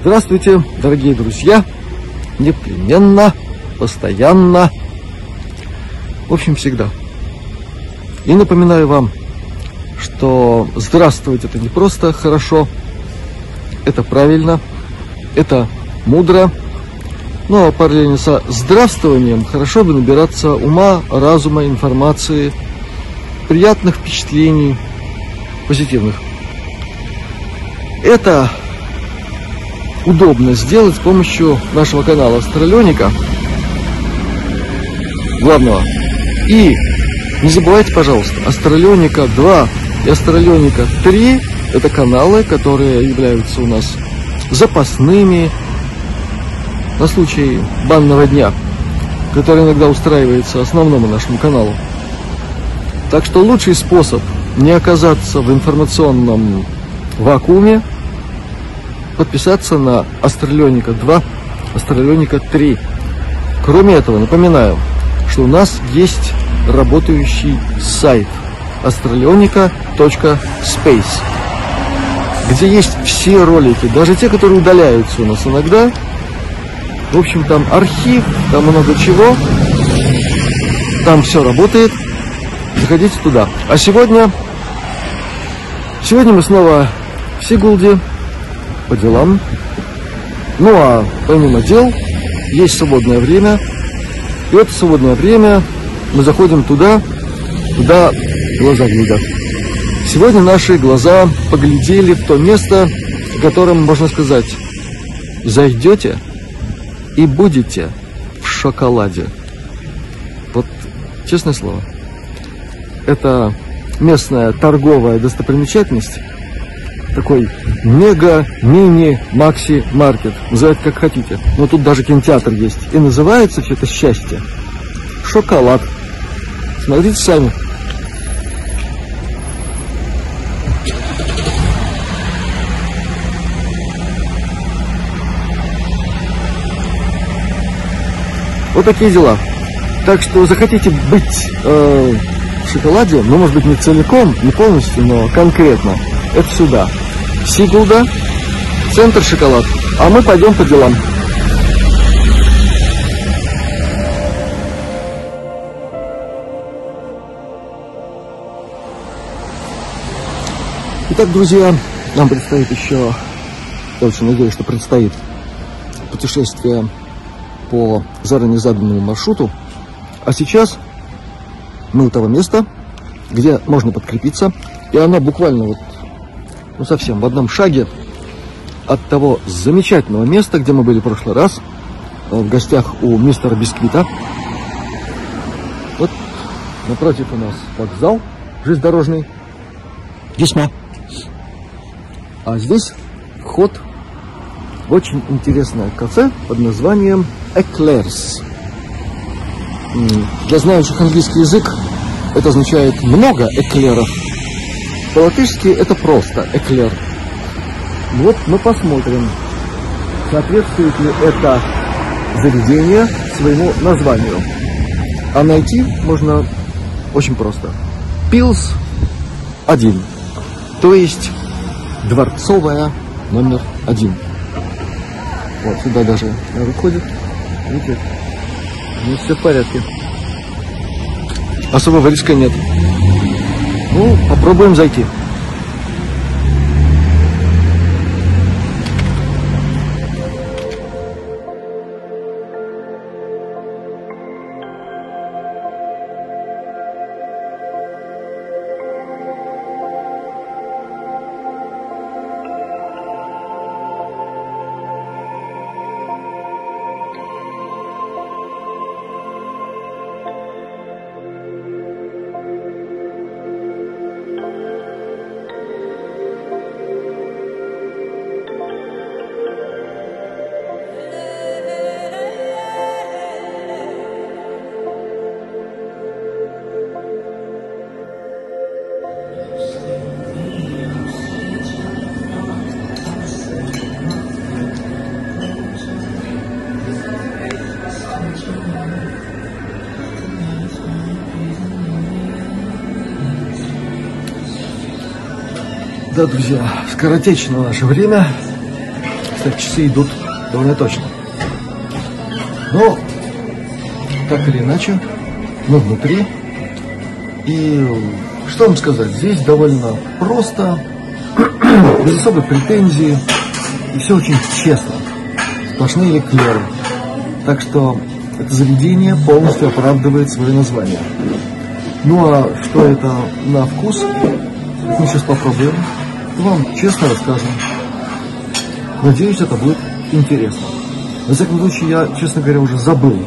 Здравствуйте, дорогие друзья! Непременно, постоянно, в общем, всегда. И напоминаю вам, что здравствовать это не просто хорошо, это правильно, это мудро, но параллельно со здравствованием хорошо бы набираться ума, разума, информации, приятных впечатлений, позитивных. Это удобно сделать с помощью нашего канала Астралёника, главного. И не забывайте, пожалуйста, Астралёника 2 и Астралёника 3 это каналы, которые являются у нас запасными на случай банного дня, который иногда устраивается основному нашему каналу. Так что лучший способ не оказаться в информационном вакууме подписаться на Астралёника 2, Астралёника 3. Кроме этого, напоминаю, что у нас есть работающий сайт astroleonica.space, где есть все ролики, даже те, которые удаляются у нас иногда. В общем, там архив, там много чего. Там все работает. Заходите туда. А сегодня... Сегодня мы снова в Сигулде по делам. Ну а помимо дел, есть свободное время. И это свободное время мы заходим туда, куда глаза глядят. Сегодня наши глаза поглядели в то место, в котором, можно сказать, зайдете и будете в шоколаде. Вот честное слово. Это местная торговая достопримечательность, такой мега-мини-макси-маркет. Называйте как хотите. Но тут даже кинотеатр есть. И называется все это счастье. Шоколад. Смотрите сами. Вот такие дела. Так что захотите быть э, в шоколаде, ну, может быть, не целиком, не полностью, но конкретно, это сюда. Сигулда, центр шоколад. А мы пойдем по делам. Итак, друзья, нам предстоит еще, я очень надеюсь, что предстоит путешествие по заранее заданному маршруту. А сейчас мы у того места, где можно подкрепиться, и она буквально вот ну совсем в одном шаге от того замечательного места, где мы были в прошлый раз, э, в гостях у мистера Бисквита. Вот напротив у нас вокзал железнодорожный. Весьма. А здесь вход в очень интересное кафе под названием Eclairs. Для знающих английский язык это означает много эклеров. По-латышски это просто эклер. Вот мы посмотрим, соответствует ли это заведение своему названию. А найти можно очень просто. Пилс 1. То есть дворцовая номер один. Вот сюда даже выходит. Видите? Ну, все в порядке. Особого риска нет. Ну, попробуем зайти. Да, друзья, скоротечно наше время. Кстати, часы идут довольно точно. Но, так или иначе, мы внутри. И что вам сказать, здесь довольно просто, без особой претензии, и все очень честно. Сплошные эклеры. Так что это заведение полностью оправдывает свое название. Ну а что это на вкус, мы сейчас попробуем. Вам честно расскажем. Надеюсь, это будет интересно. На всяком случае, я, честно говоря, уже забыл,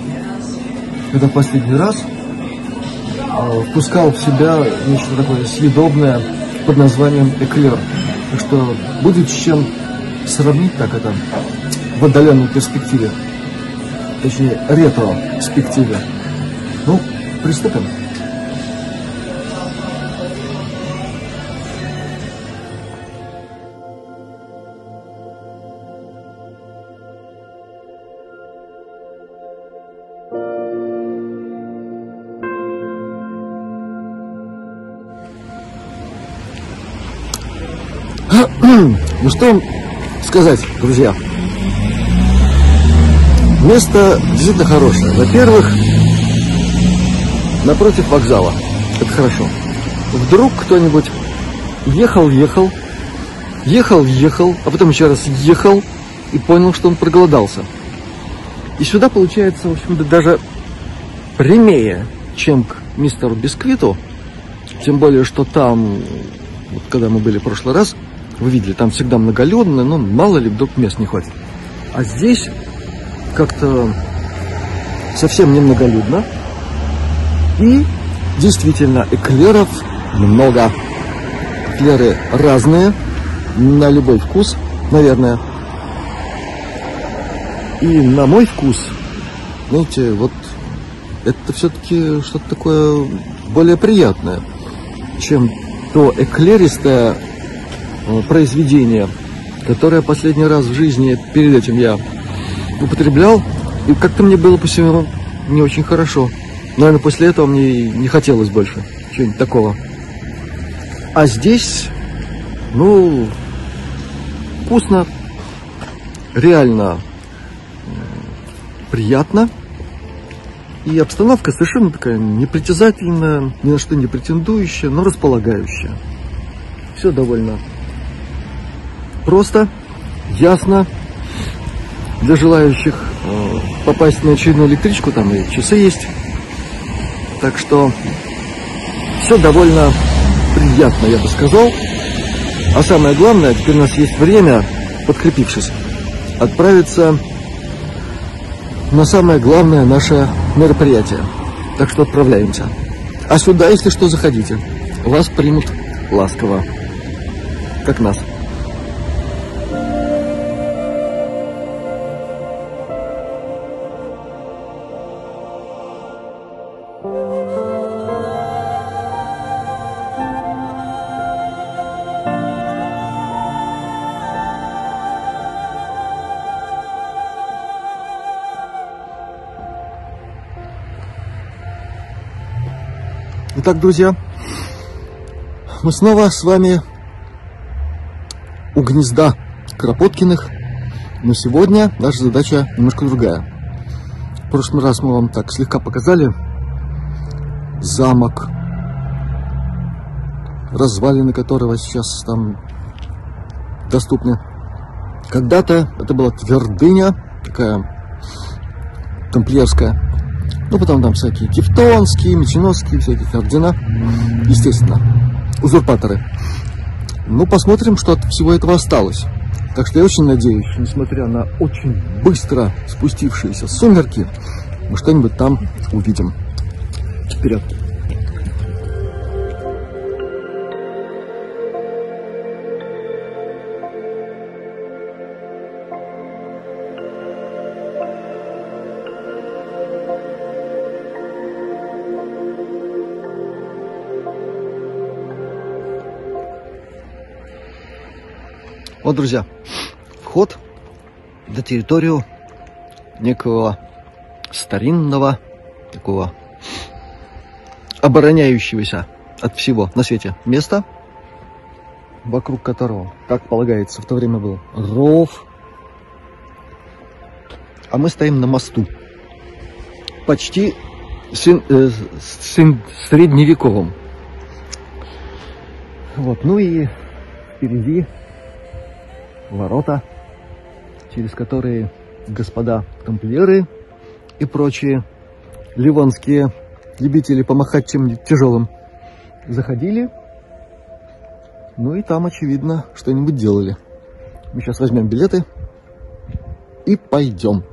когда в последний раз э, впускал в себя нечто такое съедобное под названием эклер. Так что будет с чем сравнить так это в отдаленной перспективе. Точнее, ретро-перспективе. Ну, приступим. Ну что сказать, друзья? Место действительно хорошее. Во-первых, напротив вокзала. Это хорошо. Вдруг кто-нибудь ехал, ехал, ехал, ехал, а потом еще раз ехал и понял, что он проголодался. И сюда получается, в общем-то, даже прямее, чем к мистеру Бисквиту. Тем более, что там, вот когда мы были в прошлый раз, вы видели, там всегда многолюдно, но мало ли вдруг мест не хватит. А здесь как-то совсем немноголюдно. И действительно, эклеров много. Эклеры разные, на любой вкус, наверное. И на мой вкус, знаете, вот это все-таки что-то такое более приятное, чем то эклеристое произведение, которое последний раз в жизни перед этим я употреблял, и как-то мне было по всему не очень хорошо. Наверное, после этого мне не хотелось больше чего-нибудь такого. А здесь, ну, вкусно, реально приятно. И обстановка совершенно такая непритязательная, ни на что не претендующая, но располагающая. Все довольно просто, ясно. Для желающих э, попасть на очередную электричку, там и часы есть. Так что все довольно приятно, я бы сказал. А самое главное, теперь у нас есть время, подкрепившись, отправиться на самое главное наше мероприятие. Так что отправляемся. А сюда, если что, заходите. Вас примут ласково. Как нас. Итак, друзья, мы снова с вами у гнезда Кропоткиных, но сегодня наша задача немножко другая. В прошлый раз мы вам так слегка показали замок, развалины которого сейчас там доступны. Когда-то это была твердыня, такая тамплиерская, ну, потом там всякие тевтонские, меченосские, всякие ордена. Естественно, узурпаторы. Ну, посмотрим, что от всего этого осталось. Так что я очень надеюсь, несмотря на очень быстро спустившиеся сумерки, мы что-нибудь там увидим. Вперед! Вот, друзья, вход на территорию некого старинного, такого обороняющегося от всего на свете места, вокруг которого, как полагается, в то время был ров, а мы стоим на мосту. Почти син, э, син, средневековом. Вот, ну и впереди ворота, через которые господа тамплиеры и прочие ливонские любители помахать чем-нибудь тяжелым заходили. Ну и там, очевидно, что-нибудь делали. Мы сейчас возьмем билеты и пойдем.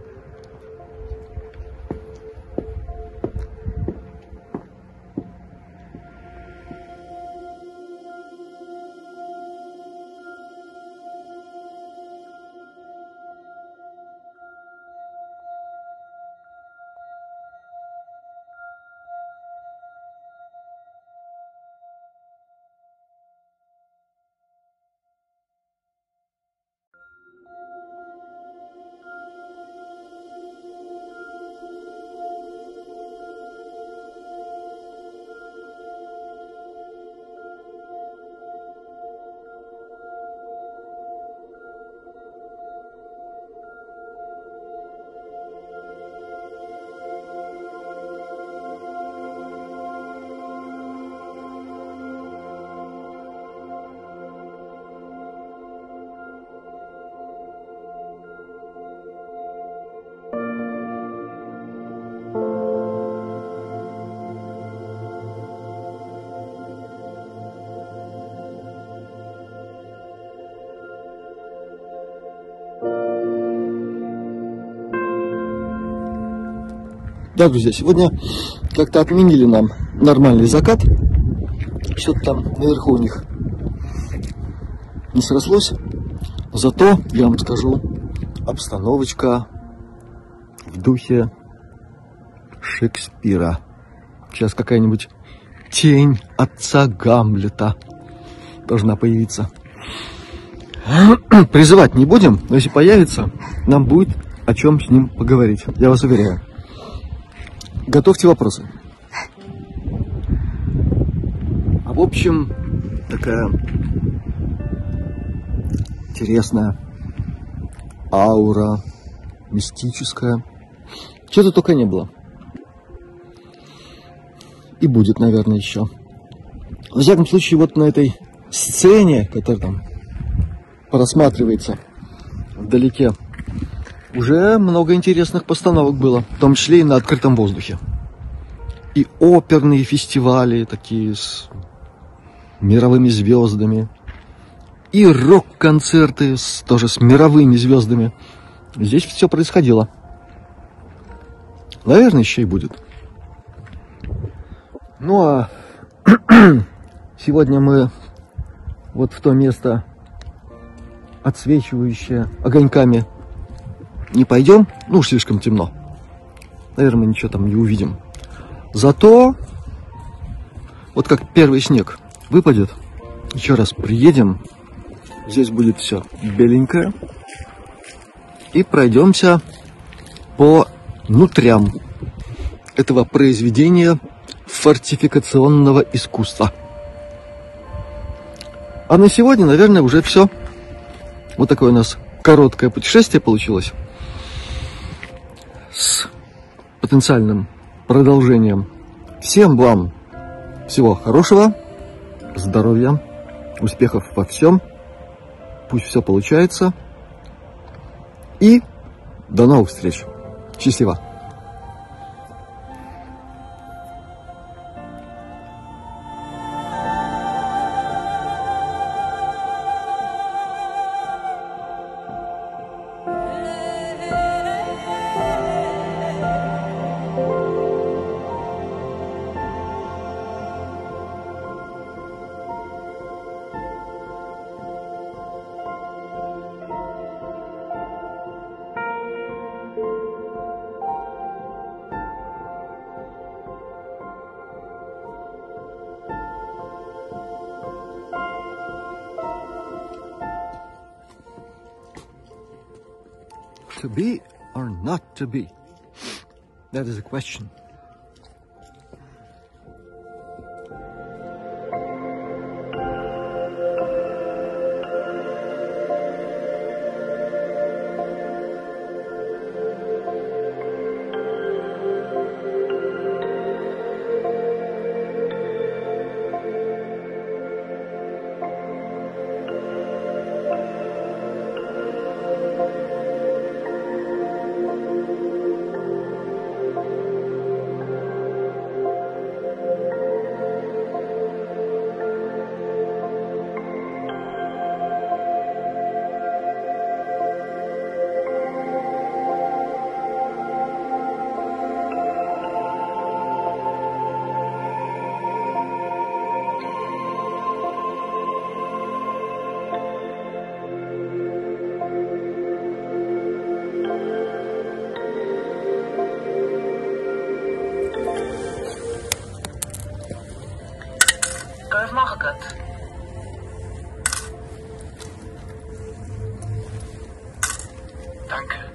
Да, друзья, сегодня как-то отменили нам нормальный закат. Что-то там наверху у них не срослось. Зато, я вам скажу, обстановочка в духе Шекспира. Сейчас какая-нибудь тень отца Гамлета должна появиться. Призывать не будем, но если появится, нам будет о чем с ним поговорить. Я вас уверяю. Готовьте вопросы. А в общем, такая интересная аура, мистическая. Чего-то только не было. И будет, наверное, еще. В всяком случае, вот на этой сцене, которая там просматривается вдалеке, уже много интересных постановок было, в том числе и на открытом воздухе. И оперные фестивали такие с мировыми звездами, и рок-концерты с, тоже с мировыми звездами. Здесь все происходило. Наверное, еще и будет. Ну а сегодня мы вот в то место, отсвечивающее огоньками не пойдем, ну уж слишком темно. Наверное, мы ничего там не увидим. Зато, вот как первый снег выпадет, еще раз приедем, здесь будет все беленькое, и пройдемся по нутрям этого произведения фортификационного искусства. А на сегодня, наверное, уже все. Вот такое у нас короткое путешествие получилось с потенциальным продолжением. Всем вам всего хорошего, здоровья, успехов во всем. Пусть все получается. И до новых встреч. Счастливо. To be or not to be? That is a question. Danke.